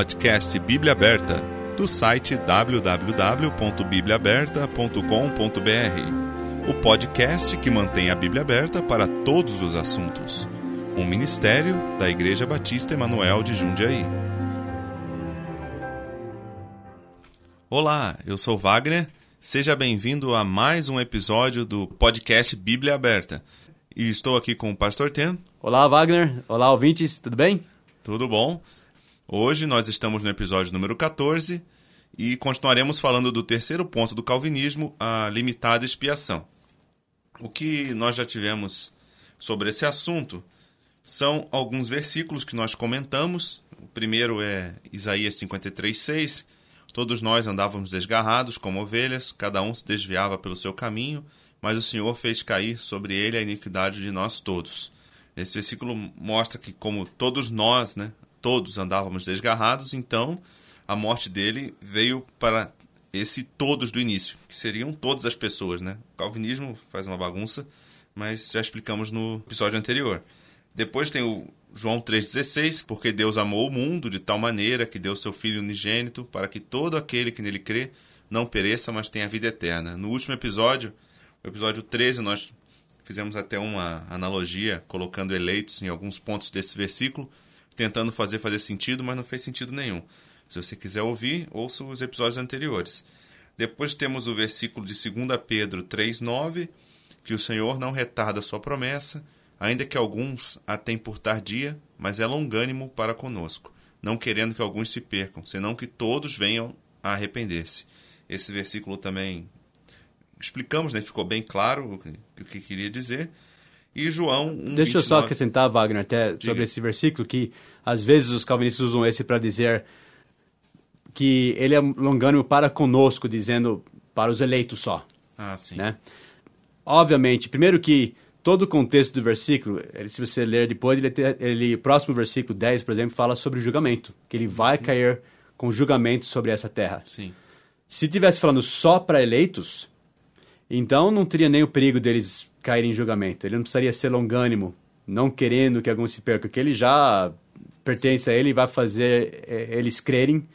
podcast Bíblia Aberta, do site www.bibliaaberta.com.br. O podcast que mantém a Bíblia aberta para todos os assuntos. Um ministério da Igreja Batista Emanuel de Jundiaí. Olá, eu sou Wagner. Seja bem-vindo a mais um episódio do podcast Bíblia Aberta. E estou aqui com o Pastor Ten. Olá, Wagner. Olá, ouvintes. Tudo bem? Tudo bom? Hoje nós estamos no episódio número 14 e continuaremos falando do terceiro ponto do calvinismo, a limitada expiação. O que nós já tivemos sobre esse assunto são alguns versículos que nós comentamos. O primeiro é Isaías 53:6. Todos nós andávamos desgarrados como ovelhas, cada um se desviava pelo seu caminho, mas o Senhor fez cair sobre ele a iniquidade de nós todos. Esse versículo mostra que como todos nós, né, todos andávamos desgarrados, então a morte dele veio para esse todos do início, que seriam todas as pessoas, né? O calvinismo faz uma bagunça, mas já explicamos no episódio anterior. Depois tem o João 3,16, porque Deus amou o mundo de tal maneira que deu seu Filho unigênito para que todo aquele que nele crê não pereça, mas tenha vida eterna. No último episódio, o episódio 13, nós fizemos até uma analogia colocando eleitos em alguns pontos desse versículo, tentando fazer fazer sentido, mas não fez sentido nenhum. Se você quiser ouvir, ouça os episódios anteriores. Depois temos o versículo de 2 Pedro 3,9, que o Senhor não retarda sua promessa, ainda que alguns a tenham por tardia, mas é longânimo para conosco, não querendo que alguns se percam, senão que todos venham a arrepender-se. Esse versículo também explicamos, né? ficou bem claro o que, o que queria dizer. E João 1, Deixa 29. eu só acrescentar, Wagner, até Diga. sobre esse versículo, que às vezes os calvinistas usam esse para dizer que ele é longânimo para conosco, dizendo para os eleitos só. Ah, sim. né? Obviamente, primeiro que todo o contexto do versículo, ele, se você ler depois, ele, ele próximo versículo 10, por exemplo, fala sobre julgamento, que ele vai cair com julgamento sobre essa terra. Sim. Se tivesse falando só para eleitos, então não teria nem o perigo deles caírem em julgamento. Ele não precisaria ser longânimo, não querendo que alguns se percam, que ele já pertence a ele e vai fazer eh, eles crerem.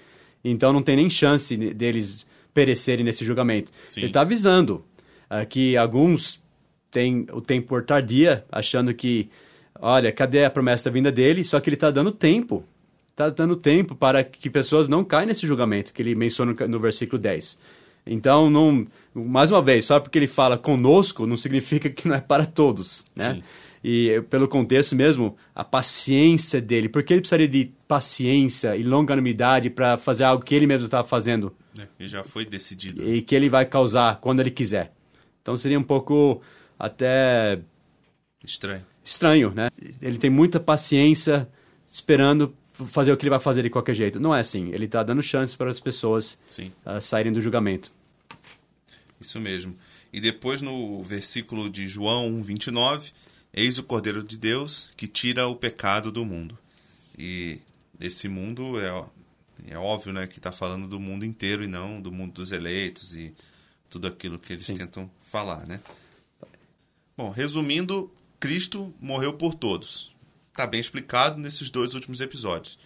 Então não tem nem chance deles perecerem nesse julgamento. Sim. Ele está avisando ah, que alguns têm o tempo por tardia, achando que, olha, cadê a promessa da vinda dele? Só que ele está dando tempo. Está dando tempo para que pessoas não caem nesse julgamento que ele menciona no, no versículo 10. Então, não, mais uma vez, só porque ele fala conosco, não significa que não é para todos, né? Sim. E pelo contexto mesmo, a paciência dele. Por que ele precisaria de paciência e longanimidade para fazer algo que ele mesmo estava fazendo É, e já foi decidido. e que ele vai causar quando ele quiser? Então seria um pouco até Estranho. estranho, né? Ele tem muita paciência esperando fazer o que ele vai fazer de qualquer jeito. Não é assim. Ele está dando chances para as pessoas Sim, ah, saírem do julgamento. isso mesmo. E depois no versículo de João 1, 29, eis o Cordeiro de Deus que tira o pecado do mundo. E esse mundo é, é óbvio, né, que está falando do mundo inteiro e não do mundo dos eleitos e tudo aquilo que eles Sim. tentam falar, né? Bom, resumindo, Cristo morreu por todos. Está bem explicado nesses dois últimos episódios.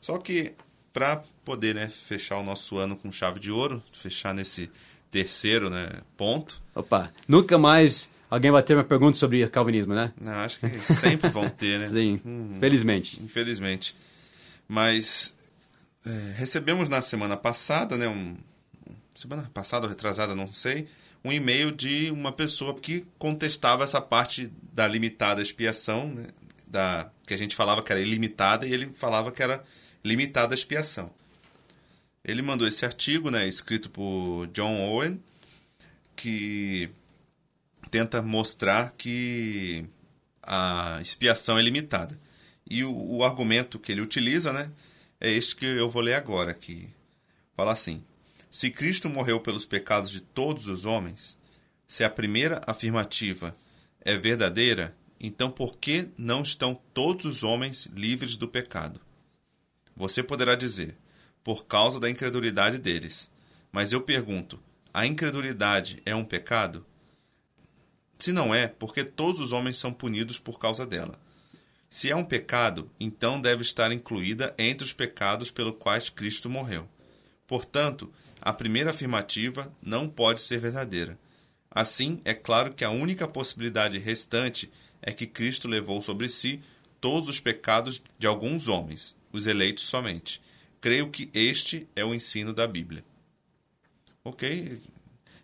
Só que para poder né, fechar o nosso ano com chave de ouro, fechar nesse terceiro né, ponto, Opa, nunca mais alguém vai ter uma pergunta sobre calvinismo, né? não, acho que sempre vão ter, né? Sim, Hum, felizmente. Infelizmente. Mas é, recebemos na semana passada, né? Um, semana passada ou retrasada, não sei, um e-mail de uma pessoa que contestava essa parte da limitada expiação, né? Da, que a gente falava que era ilimitada e ele falava que era limitada expiação. Ele mandou esse artigo, né, escrito por John Owen, que tenta mostrar que a expiação é limitada. E o, o argumento que ele utiliza, né, é este que eu vou ler agora, que fala assim: Se Cristo morreu pelos pecados de todos os homens, se a primeira afirmativa é verdadeira, então por que não estão todos os homens livres do pecado? Você poderá dizer, por causa da incredulidade deles. Mas eu pergunto, a incredulidade é um pecado? Se não é, porque todos os homens são punidos por causa dela. Se é um pecado, então deve estar incluída entre os pecados pelos quais Cristo morreu. Portanto, a primeira afirmativa não pode ser verdadeira. Assim, é claro que a única possibilidade restante é que Cristo levou sobre si todos os pecados de alguns homens, os eleitos somente. Creio que este é o ensino da Bíblia. Ok,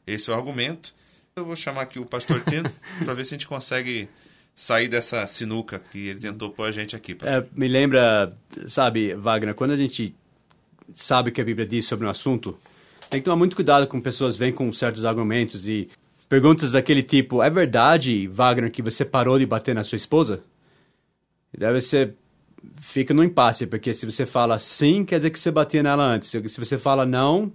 esse é o argumento. Eu vou chamar aqui o pastor Tino para ver se a gente consegue sair dessa sinuca que ele tentou pôr a gente aqui. É, me lembra, sabe, Wagner, quando a gente sabe o que a Bíblia diz sobre um assunto, tem que tomar muito cuidado com pessoas vêm com certos argumentos e perguntas daquele tipo: é verdade, Wagner, que você parou de bater na sua esposa? Deve ser. Fica no impasse, porque se você fala sim, quer dizer que você batia nela antes. Se você fala não.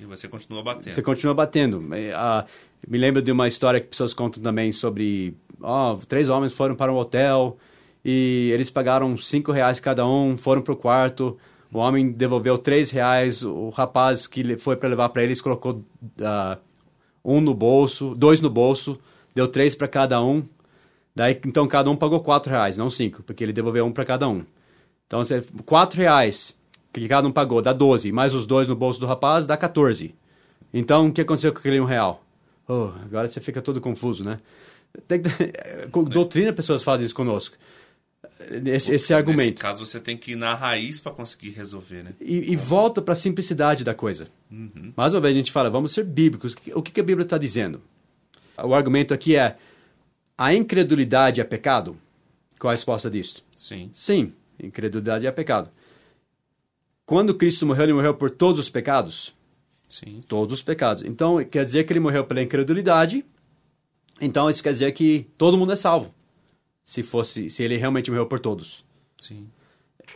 Que você continua batendo. Você continua batendo. Ah, me lembro de uma história que pessoas contam também sobre. Oh, três homens foram para um hotel e eles pagaram cinco reais cada um, foram para o quarto. O homem devolveu três reais, o rapaz que foi para levar para eles colocou uh, um no bolso, dois no bolso, deu três para cada um. Daí, então, cada um pagou quatro reais, não cinco, porque ele devolveu um para cada um. Então, quatro reais que cada um pagou dá 12, mais os dois no bolso do rapaz dá 14. Então, o que aconteceu com aquele um real? Oh, agora você fica todo confuso, né? Tem, com doutrina, pessoas fazem isso conosco. Esse, esse argumento. Nesse caso, você tem que ir na raiz para conseguir resolver, né? E, e volta para a simplicidade da coisa. Uhum. Mais uma vez, a gente fala, vamos ser bíblicos. O que, que a Bíblia está dizendo? O argumento aqui é, a incredulidade é pecado? Qual a resposta disso? Sim. Sim, incredulidade é pecado. Quando Cristo morreu, ele morreu por todos os pecados? Sim. Todos os pecados. Então, quer dizer que ele morreu pela incredulidade. Então, isso quer dizer que todo mundo é salvo. Se fosse, se ele realmente morreu por todos. Sim.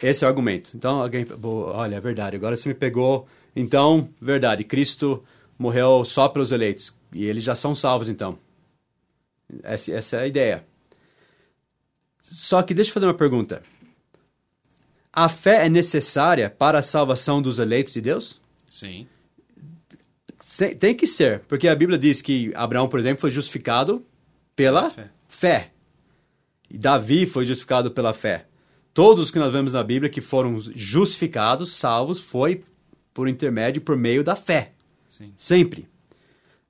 Esse é o argumento. Então, alguém, olha, é verdade. Agora você me pegou. Então, verdade. Cristo morreu só pelos eleitos. E eles já são salvos, então. Essa, essa é a ideia. Só que deixa eu fazer uma pergunta. A fé é necessária para a salvação dos eleitos de Deus? Sim. Tem, tem, que ser, porque a Bíblia diz que Abraão, por exemplo, foi justificado pela fé. fé. E Davi foi justificado pela fé. Todos que nós vemos na Bíblia que foram justificados, salvos, foi por intermédio, por meio da fé. Sim. Sempre.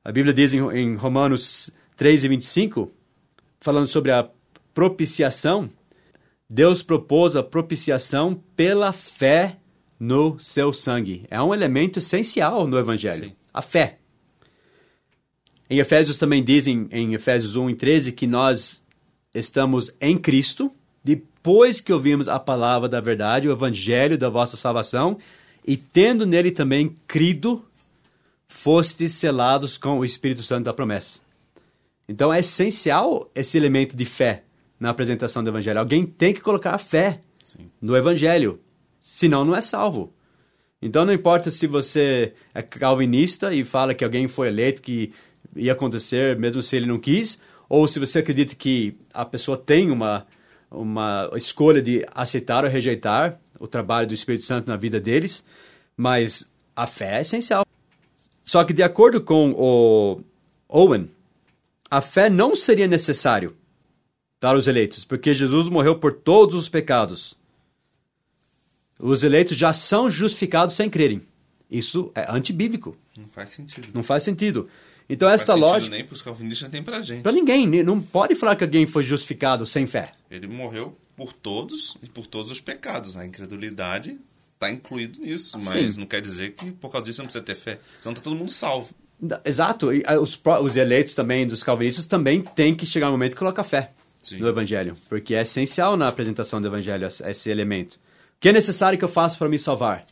A Bíblia diz em, em Romanos 3 e 25, falando sobre a propiciação, Deus propôs a propiciação pela fé no seu sangue. É um elemento essencial no Evangelho. Sim a fé. Em Efésios também dizem, em Efésios 1 e 13, que nós estamos em Cristo, depois que ouvimos a palavra da verdade, o evangelho da vossa salvação, e tendo nele também crido, fostes selados com o Espírito Santo da promessa. Então é essencial esse elemento de fé na apresentação do evangelho. Alguém tem que colocar a fé Sim. no evangelho, senão não é salvo. Então não importa se você é calvinista e fala que alguém foi eleito que ia acontecer mesmo se ele não quis, ou se você acredita que a pessoa tem uma, uma escolha de aceitar ou rejeitar o trabalho do Espírito Santo na vida deles, mas a fé é essencial. Só que de acordo com o Owen, a fé não seria necessário para os eleitos, porque Jesus morreu por todos os pecados os eleitos já são justificados sem crerem. Isso é antibíblico. Não faz sentido. Não faz sentido. Então, não esta lógica. nem para os calvinistas, nem para a gente. Para ninguém. Não pode falar que alguém foi justificado sem fé. Ele morreu por todos e por todos os pecados. A incredulidade está incluído nisso. Mas Sim. não quer dizer que por causa disso não precisa ter fé. Senão está todo mundo salvo. Exato. E ah, os, os eleitos também, dos calvinistas, também tem que chegar um momento que coloca fé Sim. no evangelho. Porque é essencial na apresentação do evangelho esse elemento que é necessário que eu faça para me salvar?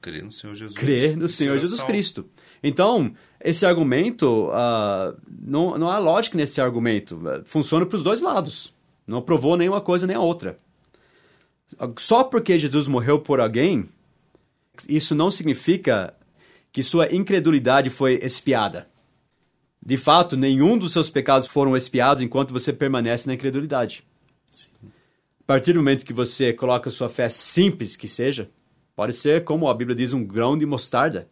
Crer no Senhor Jesus. Crer no Senhor Jesus salvo. Cristo. Então, esse argumento, uh, não, não há lógica nesse argumento. Funciona para os dois lados. Não provou nenhuma coisa nem a outra. Só porque Jesus morreu por alguém, isso não significa que sua incredulidade foi expiada. De fato, nenhum dos seus pecados foram expiados enquanto você permanece na incredulidade. Sim. A partir do momento que você coloca sua fé simples que seja, pode ser, como a Bíblia diz, um grão de mostarda.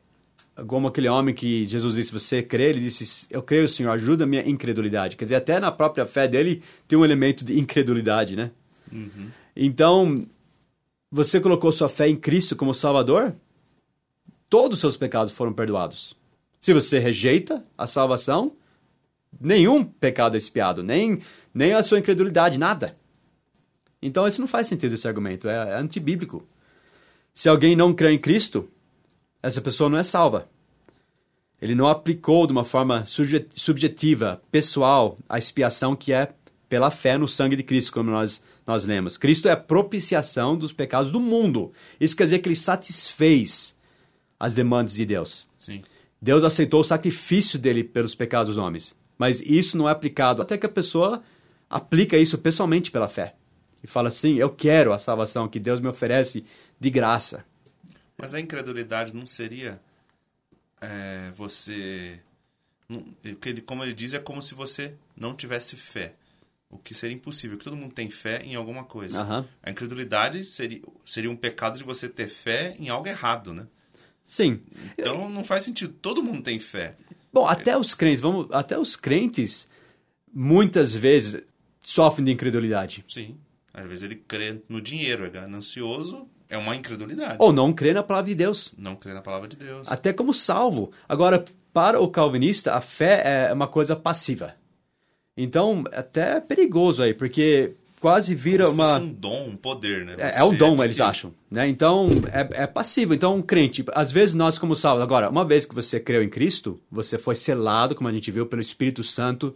Como aquele homem que Jesus disse, você crê? Ele disse, eu creio, Senhor, ajuda a minha incredulidade. Quer dizer, até na própria fé dele tem um elemento de incredulidade, né? Uhum. Então, você colocou sua fé em Cristo como Salvador, todos os seus pecados foram perdoados. Se você rejeita a salvação, nenhum pecado é expiado, nem, nem a sua incredulidade, nada. Então, isso não faz sentido, esse argumento, é, é antibíblico. Se alguém não crê em Cristo, essa pessoa não é salva. Ele não aplicou de uma forma subjetiva, pessoal, a expiação que é pela fé no sangue de Cristo, como nós, nós lemos. Cristo é a propiciação dos pecados do mundo. Isso quer dizer que ele satisfez as demandas de Deus. Sim. Deus aceitou o sacrifício dele pelos pecados dos homens. Mas isso não é aplicado até que a pessoa aplica isso pessoalmente pela fé. E fala assim: Eu quero a salvação que Deus me oferece de graça. Mas a incredulidade não seria é, você. Não, como ele diz, é como se você não tivesse fé. O que seria impossível, que todo mundo tem fé em alguma coisa. Uhum. A incredulidade seria, seria um pecado de você ter fé em algo errado, né? Sim. Então não faz sentido. Todo mundo tem fé. Bom, até os crentes, vamos, até os crentes muitas vezes sofrem de incredulidade. Sim. Às vezes ele crê no dinheiro, é ganancioso, é uma incredulidade. Ou não crê na palavra de Deus. Não crê na palavra de Deus. Até como salvo. Agora, para o calvinista, a fé é uma coisa passiva. Então, até é perigoso aí, porque quase vira Como uma. Se um dom, um poder, né? É, é um dom, eles acham. Né? Então, é, é passivo. Então, um crente, às vezes nós, como salvos, agora, uma vez que você creu em Cristo, você foi selado, como a gente viu, pelo Espírito Santo,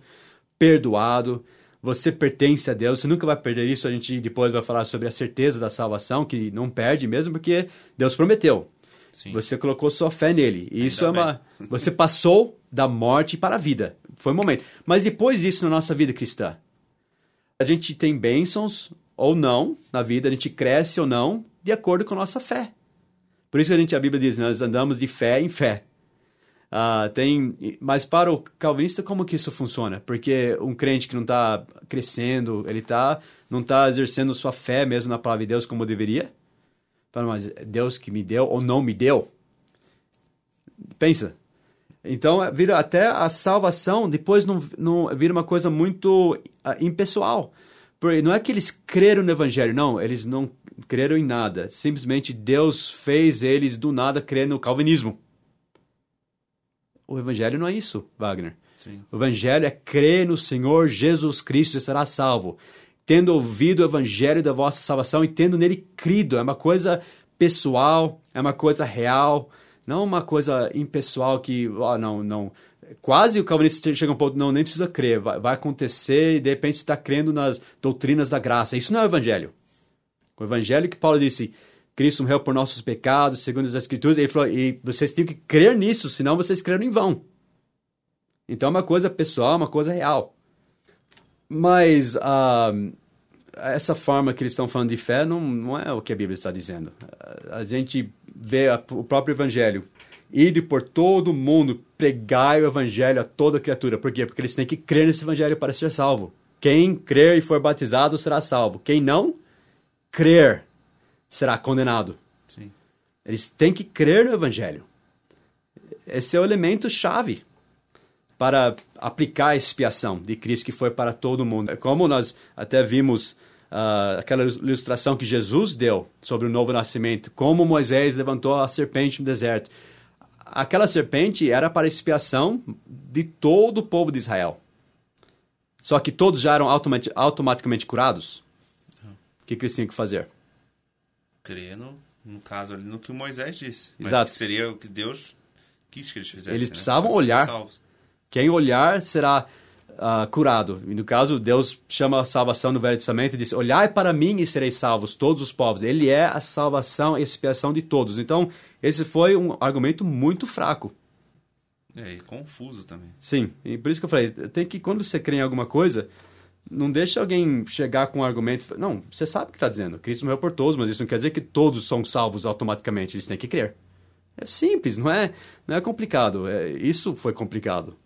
perdoado, você pertence a Deus, você nunca vai perder isso. A gente depois vai falar sobre a certeza da salvação, que não perde mesmo, porque Deus prometeu. Sim. Você colocou sua fé nele. E isso é uma. Você passou da morte para a vida. Foi um momento. Mas depois disso, na nossa vida cristã, a gente tem bênçãos ou não na vida, a gente cresce ou não, de acordo com a nossa fé. Por isso a gente a Bíblia diz, nós andamos de fé em fé. Uh, tem, mas para o calvinista, como que isso funciona? Porque um crente que não está crescendo, ele tá, não está exercendo sua fé mesmo na palavra de Deus como deveria? Fala, mas Deus que me deu ou não me deu? Pensa. Então, é, vira até a salvação, depois não, não vira uma coisa muito uh, impessoal. Porque não é que eles creram no evangelho, não, eles não creram em nada. Simplesmente Deus fez eles do nada crer no calvinismo. O evangelho não é isso, Wagner. Sim. O evangelho é crer no Senhor Jesus Cristo e será salvo. Tendo ouvido o evangelho da vossa salvação e tendo nele crido. É uma coisa pessoal, é uma coisa real, não uma coisa impessoal que, oh, não, não. Quase o calvinista chega a um ponto, não, nem precisa crer, vai, vai acontecer e de repente está crendo nas doutrinas da graça. Isso não é o evangelho. O evangelho que Paulo disse, Cristo morreu por nossos pecados, segundo as Escrituras. Ele falou, e vocês têm que crer nisso, senão vocês creram em vão. Então é uma coisa pessoal, uma coisa real. Mas uh, essa forma que eles estão falando de fé não, não é o que a Bíblia está dizendo. A gente vê a, o próprio Evangelho. Ide por todo mundo, pregai o Evangelho a toda criatura. Por quê? Porque eles têm que crer nesse Evangelho para ser salvo. Quem crer e for batizado será salvo. Quem não crer será condenado. Sim. Eles têm que crer no Evangelho. Esse é o elemento chave para aplicar a expiação de Cristo que foi para todo mundo. É como nós até vimos uh, aquela ilustração que Jesus deu sobre o novo nascimento, como Moisés levantou a serpente no deserto. Aquela serpente era para expiação de todo o povo de Israel. Só que todos já eram automaticamente curados. O que, que eles tinham que fazer? crer no, no caso ali no que o Moisés disse. Exato. que seria o que Deus quis que eles fizessem. Eles né? precisavam serem olhar. Quem olhar será uh, curado. E no caso, Deus chama a salvação no Velho Testamento e diz: Olhai para mim e sereis salvos, todos os povos. Ele é a salvação e expiação de todos. Então, esse foi um argumento muito fraco. É, e confuso também. Sim, e por isso que eu falei: tem que, quando você crê em alguma coisa, não deixa alguém chegar com um argumento. Não, você sabe o que está dizendo. Cristo morreu por todos, mas isso não quer dizer que todos são salvos automaticamente. Eles têm que crer. É simples, não é, não é complicado. É, isso foi complicado.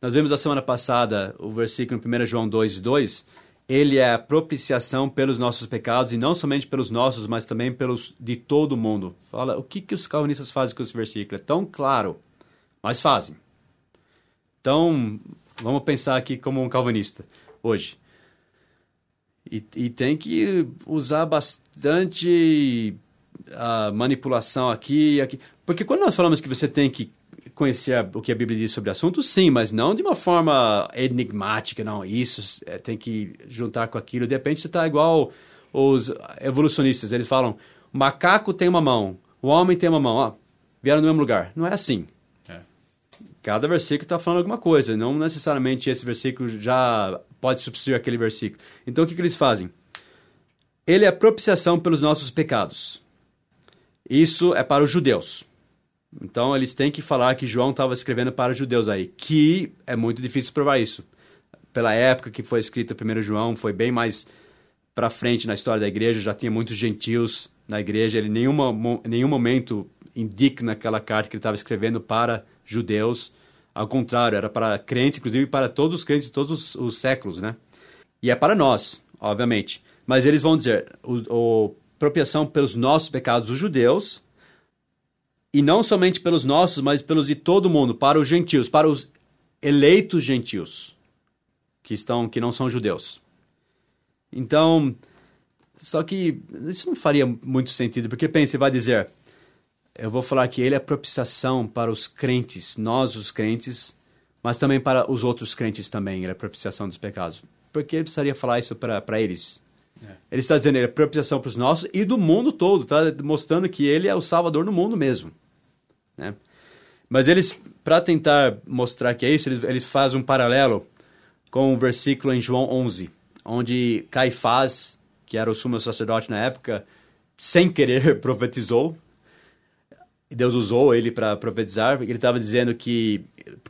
Nós vimos a semana passada o versículo em 1 João 2, 2. Ele é a propiciação pelos nossos pecados, e não somente pelos nossos, mas também pelos de todo mundo. Fala, o que, que os calvinistas fazem com esse versículo? É tão claro, mas fazem. Então, vamos pensar aqui como um calvinista hoje. E, e tem que usar bastante uh, manipulação aqui e aqui. Porque quando nós falamos que você tem que conhecer o que a Bíblia diz sobre o assunto, sim, mas não de uma forma enigmática, não. Isso é, tem que juntar com aquilo. De repente você está igual os evolucionistas, eles falam: o macaco tem uma mão, o homem tem uma mão, ó, vieram no mesmo lugar. Não é assim. É. Cada versículo está falando alguma coisa, não necessariamente esse versículo já pode substituir aquele versículo. Então o que, que eles fazem? Ele é propiciação pelos nossos pecados. Isso é para os judeus. Então eles têm que falar que João estava escrevendo para judeus aí, que é muito difícil provar isso. Pela época que foi escrito o primeiro João, foi bem mais para frente na história da igreja, já tinha muitos gentios na igreja, ele em nenhuma, nenhum momento indica naquela carta que ele estava escrevendo para judeus, ao contrário, era para crentes, inclusive para todos os crentes de todos os, os séculos, né? E é para nós, obviamente. Mas eles vão dizer, o, o pelos nossos pecados, os judeus, e não somente pelos nossos, mas pelos de todo mundo, para os gentios, para os eleitos gentios, que estão que não são judeus. Então, só que isso não faria muito sentido, porque pense, vai dizer, eu vou falar que ele é propiciação para os crentes, nós os crentes, mas também para os outros crentes também, ele é propiciação dos pecados. Por que ele precisaria falar isso para eles? É. Ele está dizendo, ele é propiciação para os nossos e do mundo todo, está mostrando que ele é o salvador do mundo mesmo. Né? Mas eles, para tentar mostrar que é isso, eles, eles fazem um paralelo com o um versículo em João 11, onde Caifás, que era o sumo sacerdote na época, sem querer profetizou. Deus usou ele para profetizar, ele estava dizendo que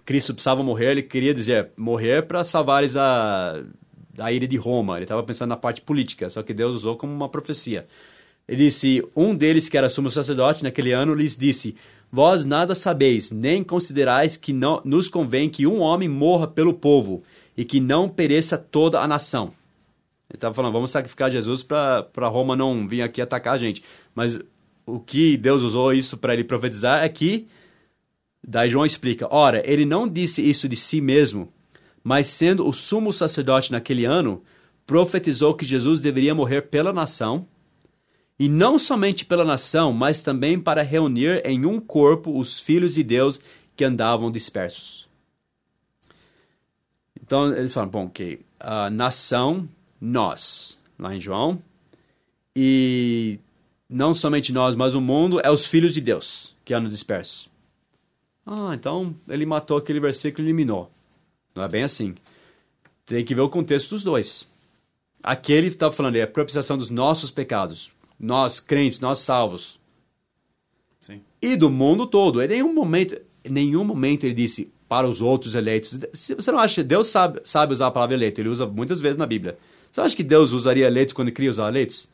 Cristo precisava morrer, ele queria dizer morrer para salvar eles da, da ira de Roma. Ele estava pensando na parte política, só que Deus usou como uma profecia. Ele disse: Um deles, que era sumo sacerdote naquele ano, lhes disse: Vós nada sabeis, nem considerais que não, nos convém que um homem morra pelo povo e que não pereça toda a nação. Ele estava falando, vamos sacrificar Jesus para Roma não vir aqui atacar a gente. Mas o que Deus usou isso para ele profetizar é que, daí João explica, ora, ele não disse isso de si mesmo, mas sendo o sumo sacerdote naquele ano, profetizou que Jesus deveria morrer pela nação e não somente pela nação, mas também para reunir em um corpo os filhos de Deus que andavam dispersos. Então eles falam, bom, que a nação, nós, lá em João, e não somente nós, mas o mundo é os filhos de Deus que andam dispersos. Ah, então ele matou aquele versículo e eliminou. Não é bem assim. Tem que ver o contexto dos dois. Aquele que estava falando é a propiciação dos nossos pecados nós crentes, nós salvos. Sim. E do mundo todo. Em nenhum momento, em nenhum momento ele disse para os outros eleitos. Você não acha que Deus sabe, sabe usar a palavra eleito? Ele usa muitas vezes na Bíblia. Você acha que Deus usaria eleitos quando queria usar eleitos?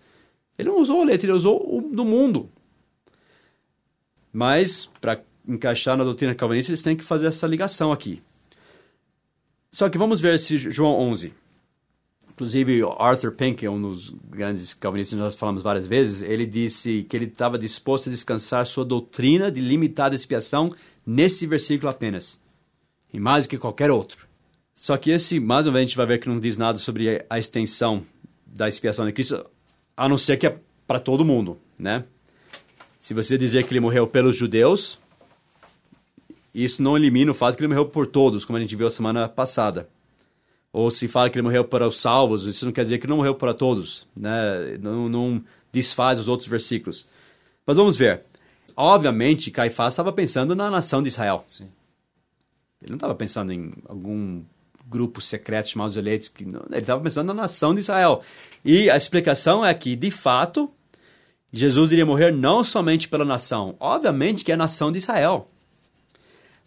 Ele não usou eleitos, ele usou o do mundo. Mas, para encaixar na doutrina calvinista, eles têm que fazer essa ligação aqui. Só que vamos ver esse João 11. Inclusive, Arthur Pink, é um dos grandes calvinistas nós falamos várias vezes, ele disse que ele estava disposto a descansar sua doutrina de limitada expiação nesse versículo apenas, e mais do que qualquer outro. Só que esse, mais uma vez, a gente vai ver que não diz nada sobre a extensão da expiação de Cristo, a não ser que é para todo mundo, né? Se você dizer que ele morreu pelos judeus, isso não elimina o fato que ele morreu por todos, como a gente viu a semana passada ou se fala que ele morreu para os salvos, isso não quer dizer que não morreu para todos, né? não, não desfaz os outros versículos. Mas vamos ver. Obviamente, Caifás estava pensando na nação de Israel. Sim. Ele não estava pensando em algum grupo secreto chamado os eleitos. Que não, ele estava pensando na nação de Israel. E a explicação é que, de fato, Jesus iria morrer não somente pela nação, obviamente que é a nação de Israel,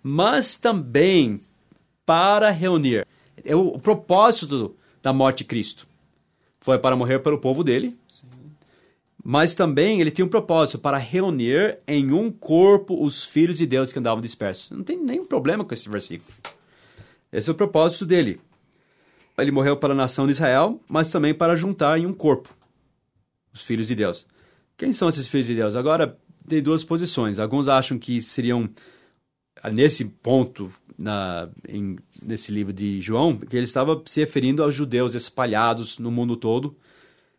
mas também para reunir é o, propósito da morte de Cristo foi para morrer pelo povo dele, Sim. mas também ele tinha um propósito para reunir em um corpo os filhos de Deus que andavam dispersos. Não tem nenhum problema com esse versículo. Esse é o propósito dele. Ele morreu para a nação de Israel, mas também para juntar em um corpo os filhos de Deus. Quem são esses filhos de Deus? Agora, tem duas posições. Alguns acham que seriam, nesse ponto, na, em, nesse livro de João, que ele estava se referindo aos judeus espalhados no mundo todo,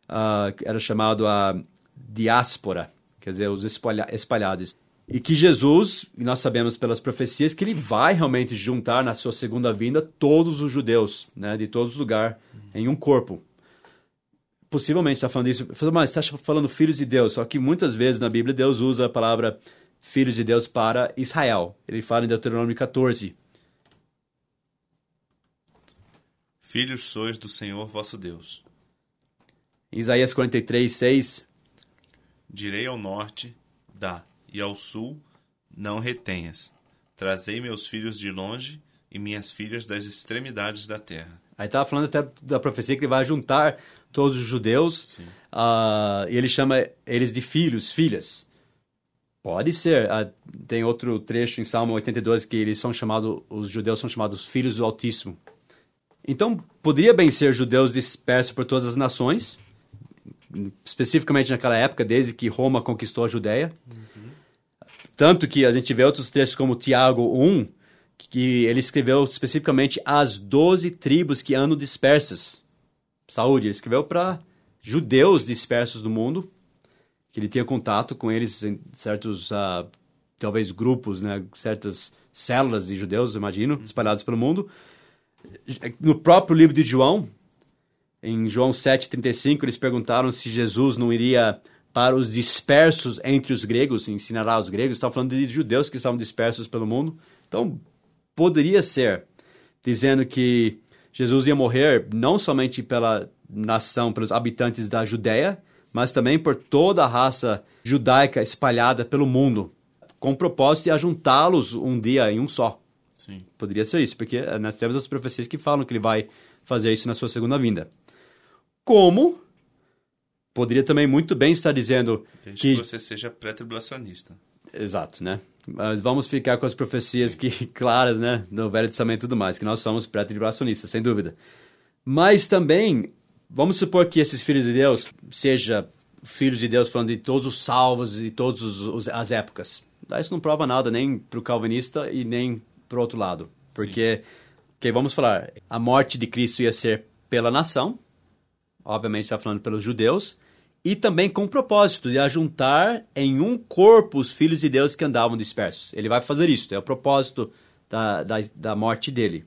uh, era chamado a diáspora, quer dizer, os espalha espalhados. E que Jesus, e nós sabemos pelas profecias, que ele vai realmente juntar na sua segunda vinda todos os judeus, né, de todos os lugares, em um corpo. Possivelmente está falando isso, mas está falando filhos de Deus, só que muitas vezes na Bíblia Deus usa a palavra filhos de Deus para Israel. Ele fala em Deuteronômio 14. Filhos sois do Senhor vosso Deus. Isaías 43, 6. Direi ao norte, dá, e ao sul, não retenhas. Trazei meus filhos de longe e minhas filhas das extremidades da terra. Aí estava falando até da profecia que ele vai juntar todos os judeus uh, e ele chama eles de filhos, filhas. Pode ser. Uh, tem outro trecho em Salmo 82 que eles são chamados, os judeus são chamados filhos do Altíssimo. Então, poderia bem ser judeus dispersos por todas as nações, especificamente naquela época, desde que Roma conquistou a Judéia. Uhum. Tanto que a gente vê outros textos como Tiago 1, que ele escreveu especificamente as 12 tribos que andam dispersas. Saúde, ele escreveu para judeus dispersos do mundo, que ele tinha contato com eles em certos, uh, talvez, grupos, né, certas células de judeus, imagino, espalhados pelo mundo. No próprio livro de João, em João 7,35, eles perguntaram se Jesus não iria para os dispersos entre os gregos, ensinará aos gregos. Estavam falando de judeus que estavam dispersos pelo mundo. Então, poderia ser dizendo que Jesus ia morrer não somente pela nação, pelos habitantes da Judéia, mas também por toda a raça judaica espalhada pelo mundo, com o propósito de ajuntá-los um dia em um só. Sim. Poderia ser isso, porque nós temos as profecias que falam que ele vai fazer isso na sua segunda vinda. Como poderia também muito bem estar dizendo Desde que, que você seja pré-tribulacionista. Exato, né? Mas vamos ficar com as profecias que claras, né, do Velho Testamento e tudo mais, que nós somos pré-tribulacionistas, sem dúvida. Mas também, vamos supor que esses filhos de Deus, seja filhos de Deus falando de todos os salvos e todas as épocas. Isso não prova nada nem para o calvinista e nem para o outro lado. Porque, okay, vamos falar, a morte de Cristo ia ser pela nação, obviamente está falando pelos judeus, e também com o propósito de ajuntar em um corpo os filhos de Deus que andavam dispersos. Ele vai fazer isso, é o propósito da, da, da morte dele.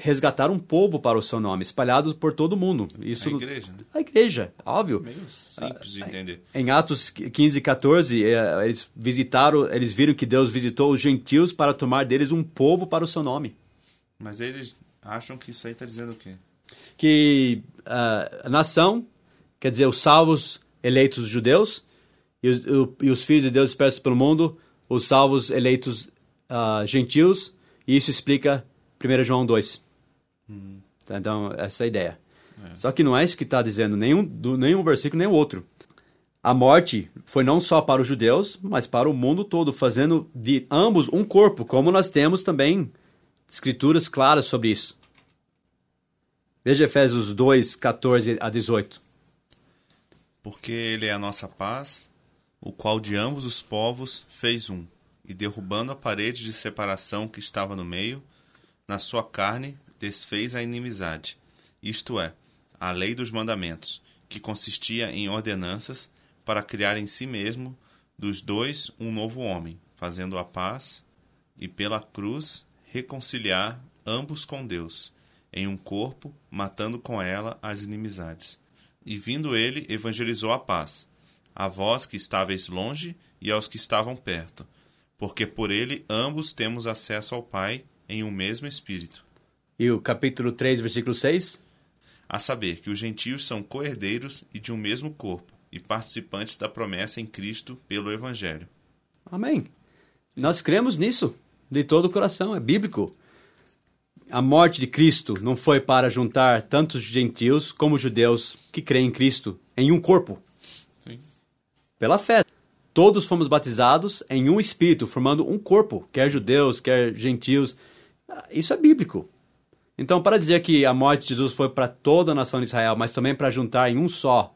Resgatar um povo para o seu nome, espalhado por todo mundo. Isso, a igreja, né? A igreja, óbvio. Meio simples de entender. Em Atos 15 e 14, eh, eles visitaram, eles viram que Deus visitou os gentios para tomar deles um povo para o seu nome. Mas eles acham que isso aí está dizendo o quê? Que uh, a nação, quer dizer, os salvos eleitos judeus, e os, e os filhos de Deus dispersos pelo mundo, os salvos eleitos uh, gentios, e isso explica 1 João 2. Hum. Então, essa é a ideia. É. Só que não é isso que está dizendo nenhum, do, nenhum versículo, nem o outro. A morte foi não só para os judeus, mas para o mundo todo, fazendo de ambos um corpo, como nós temos também escrituras claras sobre isso. Veja Efésios 2, 14 a 18. Porque ele é a nossa paz, o qual de ambos os povos fez um, e derrubando a parede de separação que estava no meio, na sua carne desfez a inimizade, isto é, a lei dos mandamentos, que consistia em ordenanças para criar em si mesmo dos dois um novo homem, fazendo a paz e pela cruz reconciliar ambos com Deus em um corpo, matando com ela as inimizades. E vindo ele, evangelizou a paz, a vós que estáveis longe e aos que estavam perto, porque por ele ambos temos acesso ao Pai em um mesmo Espírito. E o capítulo 3, versículo 6? A saber que os gentios são coerdeiros e de um mesmo corpo, e participantes da promessa em Cristo pelo Evangelho. Amém. Nós cremos nisso de todo o coração, é bíblico a morte de Cristo não foi para juntar tantos gentios como judeus que creem em Cristo em um corpo. Sim. Pela fé. Todos fomos batizados em um espírito, formando um corpo, quer judeus, quer gentios. Isso é bíblico. Então, para dizer que a morte de Jesus foi para toda a nação de Israel, mas também para juntar em um só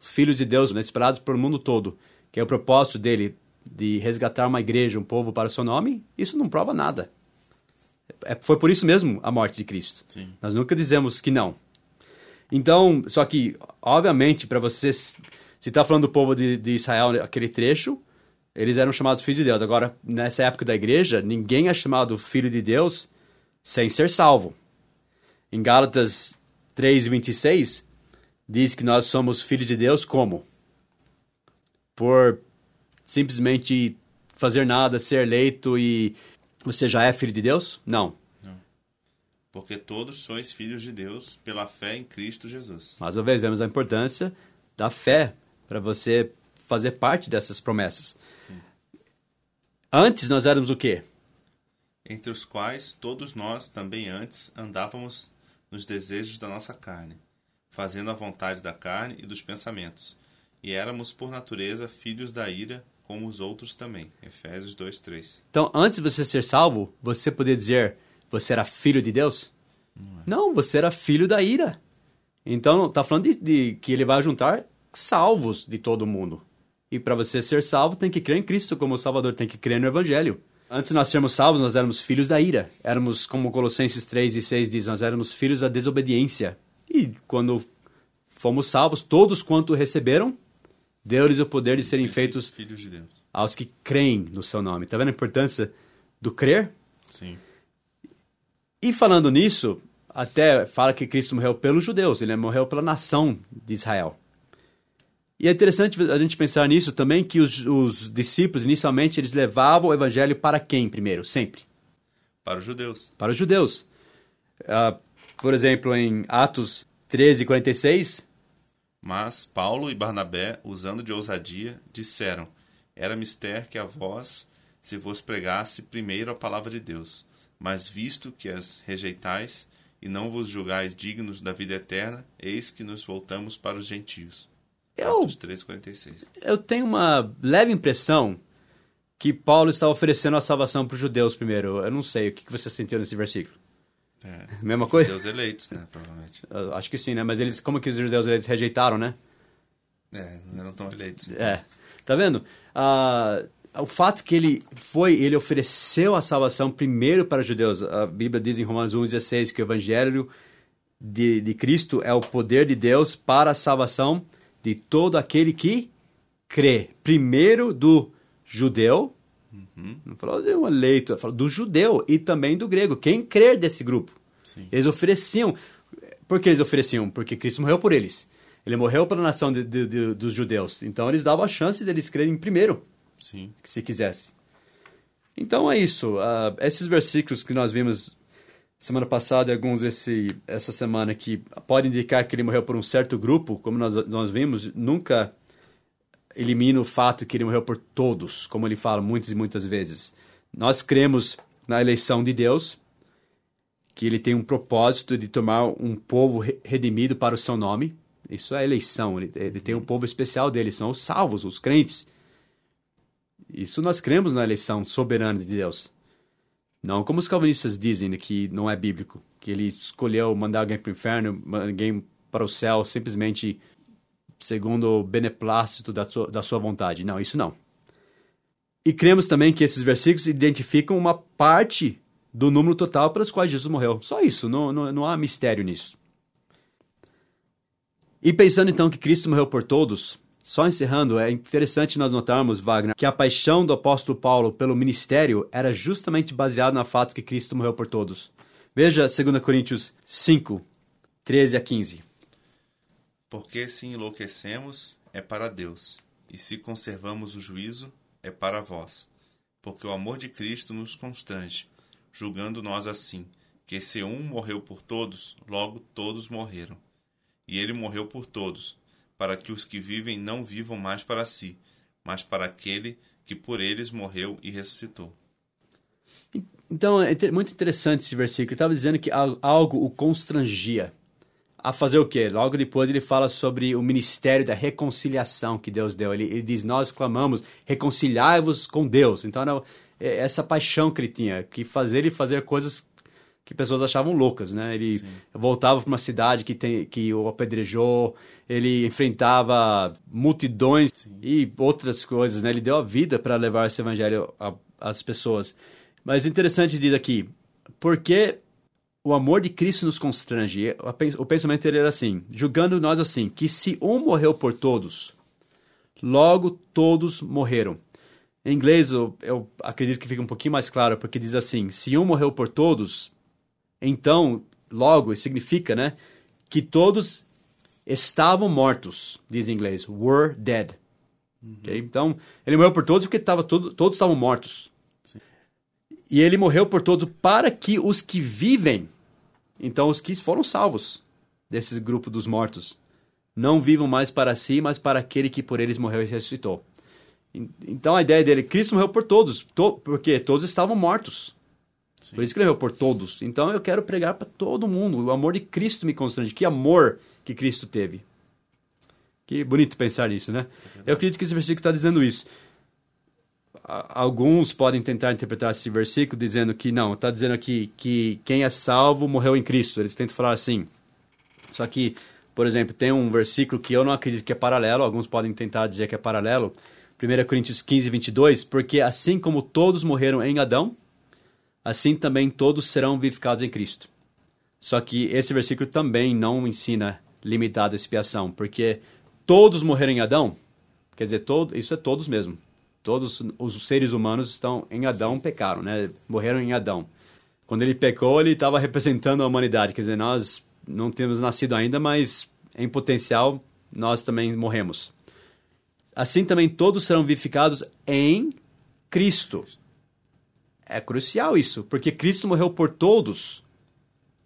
filhos de Deus né, espalhados pelo mundo todo, que é o propósito dele de resgatar uma igreja, um povo para o seu nome, isso não prova nada. É, foi por isso mesmo a morte de Cristo. Sim. Nós nunca dizemos que não. Então, só que, obviamente, para vocês, se está falando do povo de, de Israel, aquele trecho, eles eram chamados filhos de Deus. Agora, nessa época da igreja, ninguém é chamado filho de Deus sem ser salvo. Em Gálatas 3:26 diz que nós somos filhos de Deus como por simplesmente fazer nada, ser eleito e você já é filho de Deus? Não. Não. Porque todos sois filhos de Deus pela fé em Cristo Jesus. Mais uma vez, vemos a importância da fé para você fazer parte dessas promessas. Sim. Antes nós éramos o quê? Entre os quais todos nós também antes andávamos nos desejos da nossa carne, fazendo a vontade da carne e dos pensamentos. E éramos por natureza filhos da ira, como os outros também. Efésios 2:3. Então, antes de você ser salvo, você poderia dizer, você era filho de Deus? Não, é. Não você era filho da ira. Então, está falando de, de que ele vai juntar salvos de todo mundo. E para você ser salvo, tem que crer em Cristo como Salvador, tem que crer no Evangelho. Antes de nós sermos salvos, nós éramos filhos da ira. Éramos, como Colossenses 3 e 6 diz, nós éramos filhos da desobediência. E quando fomos salvos, todos quanto receberam, deu-lhes o poder de serem feitos filhos de Deus. aos que creem no seu nome. Está vendo a importância do crer? Sim. E falando nisso, até fala que Cristo morreu pelos judeus, ele morreu pela nação de Israel. E é interessante a gente pensar nisso também, que os, os discípulos, inicialmente, eles levavam o evangelho para quem primeiro? Sempre? Para os judeus. Para os judeus. Uh, por exemplo, em Atos 13, 46... Mas Paulo e Barnabé, usando de ousadia, disseram, Era mister que a vós se vos pregasse primeiro a palavra de Deus, mas visto que as rejeitais e não vos julgais dignos da vida eterna, eis que nos voltamos para os gentios. Eu, Atos 3,46. Eu tenho uma leve impressão que Paulo está oferecendo a salvação para os judeus primeiro. Eu não sei, o que você sentiu nesse versículo? É, Mesma coisa? Judeus eleitos, né, provavelmente. Eu acho que sim, né? Mas eles, como que os judeus eleitos rejeitaram, né? É, não eram tão eleitos. Então. É, tá vendo? Uh, o fato que ele foi, ele ofereceu a salvação primeiro para os judeus. A Bíblia diz em Romanos 1,16 que o evangelho de, de Cristo é o poder de Deus para a salvação de todo aquele que crê. Primeiro do judeu, uhum. não falou de um eleito, falou do judeu e também do grego. Quem crer desse grupo? Sim. Eles ofereciam. Por que eles ofereciam? Porque Cristo morreu por eles. Ele morreu pela nação de, de, de, dos judeus. Então eles davam a chance deles crerem primeiro, Sim. se quisesse. Então é isso. Uh, esses versículos que nós vimos semana passada e alguns esse, essa semana que pode indicar que ele morreu por um certo grupo, como nós, nós vimos, nunca elimina o fato que ele morreu por todos, como ele fala muitas e muitas vezes. Nós cremos na eleição de Deus, que ele tem um propósito de tomar um povo redimido para o seu nome. Isso é eleição, ele, ele tem um povo especial dele, são os salvos, os crentes. Isso nós cremos na eleição soberana de Deus. Não como os calvinistas dizem né, que não é bíblico, que ele escolheu mandar alguém para o inferno, alguém para o céu simplesmente segundo o beneplácito da sua, da sua vontade. Não, isso não. E cremos também que esses versículos identificam uma parte do número total pelos quais Jesus morreu. Só isso, não, não, não há mistério nisso. E pensando então que Cristo morreu por todos, só encerrando, é interessante nós notarmos, Wagner, que a paixão do apóstolo Paulo pelo ministério era justamente baseada no fato que Cristo morreu por todos. Veja 2 Coríntios 5, 13 a 15. Porque se enlouquecemos, é para Deus, e se conservamos o juízo, é para vós. Porque o amor de Cristo nos constrange, julgando nós assim, que se um morreu por todos, logo todos morreram. E ele morreu por todos, para que os que vivem não vivam mais para si, mas para aquele que por eles morreu e ressuscitou. Então, é muito interessante esse versículo. Ele estava dizendo que algo o constrangia a fazer o quê? Logo depois ele fala sobre o ministério da reconciliação que Deus deu. Ele, ele diz: Nós clamamos, reconciliai-vos com Deus. Então, era é, essa paixão que ele tinha, que fazer ele fazer coisas que pessoas achavam loucas, né? Ele Sim. voltava para uma cidade que, tem, que o apedrejou, ele enfrentava multidões Sim. e outras coisas, né? Ele deu a vida para levar esse evangelho às pessoas. Mas interessante diz aqui, porque o amor de Cristo nos constrange. O pensamento dele era assim, julgando nós assim, que se um morreu por todos, logo todos morreram. Em inglês, eu, eu acredito que fica um pouquinho mais claro, porque diz assim, se um morreu por todos, então, logo, significa, né, que todos estavam mortos, diz em inglês, were dead. Uhum. Okay? Então, ele morreu por todos porque tava todo, todos estavam mortos. Sim. E ele morreu por todos para que os que vivem então os que foram salvos desse grupo dos mortos não vivam mais para si, mas para aquele que por eles morreu e ressuscitou. Então a ideia dele, Cristo morreu por todos, to, porque todos estavam mortos. Sim. Por isso que ele por todos. Então eu quero pregar para todo mundo. O amor de Cristo me constrange. Que amor que Cristo teve. Que bonito pensar nisso, né? É eu acredito que esse versículo está dizendo isso alguns podem tentar interpretar esse versículo dizendo que não, está dizendo aqui que quem é salvo morreu em Cristo. Eles tentam falar assim. Só que, por exemplo, tem um versículo que eu não acredito que é paralelo, alguns podem tentar dizer que é paralelo. 1 Coríntios 15, 22, porque assim como todos morreram em Adão, assim também todos serão vivificados em Cristo. Só que esse versículo também não ensina limitada expiação, porque todos morreram em Adão, quer dizer, todo, isso é todos mesmo todos os seres humanos estão em Adão pecaram, né? Morreram em Adão. Quando ele pecou, ele estava representando a humanidade, quer dizer, nós não temos nascido ainda, mas em potencial nós também morremos. Assim também todos serão vivificados em Cristo. É crucial isso, porque Cristo morreu por todos.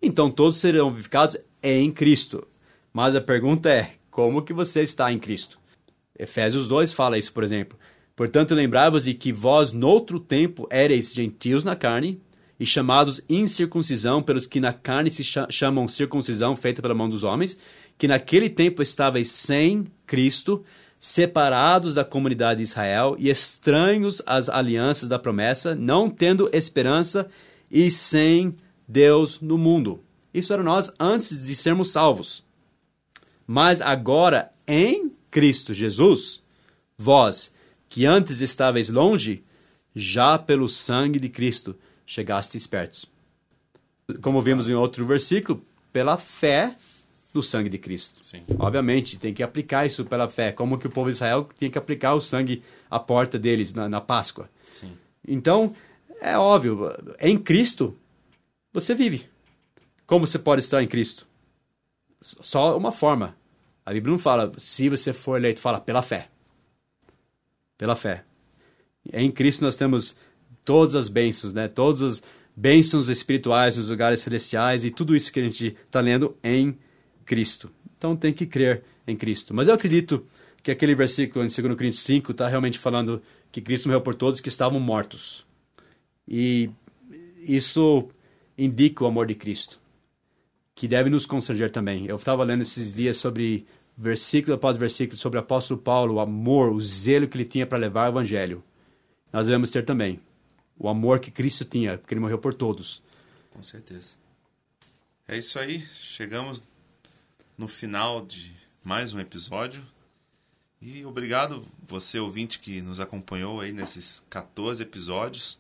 Então todos serão vivificados em Cristo. Mas a pergunta é: como que você está em Cristo? Efésios 2 fala isso, por exemplo. Portanto, lembrai-vos de que vós, noutro tempo, éreis gentios na carne, e chamados incircuncisão pelos que na carne se chamam circuncisão feita pela mão dos homens, que naquele tempo estavais sem Cristo, separados da comunidade de Israel e estranhos às alianças da promessa, não tendo esperança e sem Deus no mundo. Isso era nós antes de sermos salvos. Mas agora, em Cristo Jesus, vós, que antes estáveis longe, já pelo sangue de Cristo chegastes perto. Como vimos em outro versículo, pela fé no sangue de Cristo. Sim. Obviamente, tem que aplicar isso pela fé, como que o povo de Israel tinha que aplicar o sangue à porta deles na, na Páscoa. Sim. Então, é óbvio, em Cristo você vive. Como você pode estar em Cristo? Só uma forma. A Bíblia não fala se você for eleito, fala pela fé pela fé. Em Cristo nós temos todas as bênçãos, né? Todas as bênçãos espirituais nos lugares celestiais e tudo isso que a gente está lendo em Cristo. Então tem que crer em Cristo. Mas eu acredito que aquele versículo em 2 Coríntios 5 está realmente falando que Cristo morreu por todos que estavam mortos. E isso indica o amor de Cristo, que deve nos constranger também. Eu estava lendo esses dias sobre versículo após versículo sobre o apóstolo Paulo, o amor, o zelo que ele tinha para levar o evangelho. Nós devemos ter também o amor que Cristo tinha, porque ele morreu por todos. Com certeza. É isso aí, chegamos no final de mais um episódio. E obrigado você ouvinte que nos acompanhou aí nesses 14 episódios.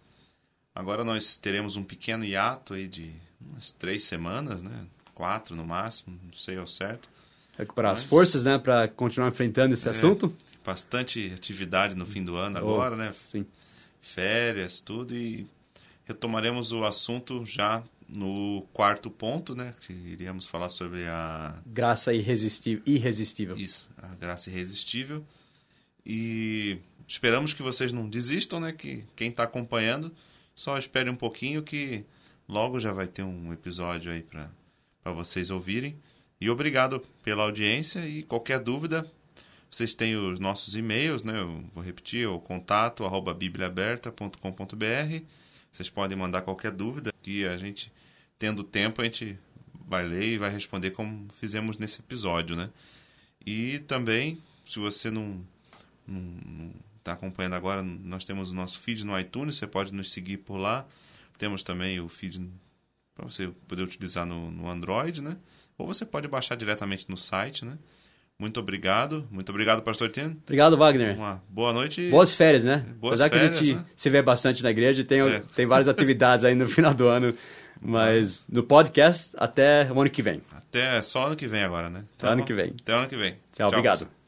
Agora nós teremos um pequeno hiato aí de umas três semanas, né? Quatro no máximo, não sei ao certo recuperar Mas... as forças, né, para continuar enfrentando esse é, assunto. Bastante atividade no fim do ano oh, agora, né? Sim. Férias, tudo e retomaremos o assunto já no quarto ponto, né? Que iríamos falar sobre a graça irresistível, irresistível. Isso, a graça irresistível. E esperamos que vocês não desistam, né? Que quem está acompanhando só espere um pouquinho que logo já vai ter um episódio aí para para vocês ouvirem. E obrigado pela audiência e qualquer dúvida, vocês têm os nossos e-mails, né? Eu vou repetir, o contato arroba bibliaaberta.com.br. Vocês podem mandar qualquer dúvida que a gente, tendo tempo, a gente vai ler e vai responder como fizemos nesse episódio, né? E também, se você não está acompanhando agora, nós temos o nosso feed no iTunes, você pode nos seguir por lá. Temos também o feed para você poder utilizar no, no Android, né? ou você pode baixar diretamente no site, né? Muito obrigado. Muito obrigado, pastor Tino. Obrigado, Wagner. Uma boa noite. Boas férias, né? Boas Apesar férias, que a gente né? se vê bastante na igreja, tem, é. tem várias atividades aí no final do ano. Mas no podcast, até o ano que vem. Até só ano que vem agora, né? Até ano que vem. Até ano que vem. Tchau, obrigado. pessoal.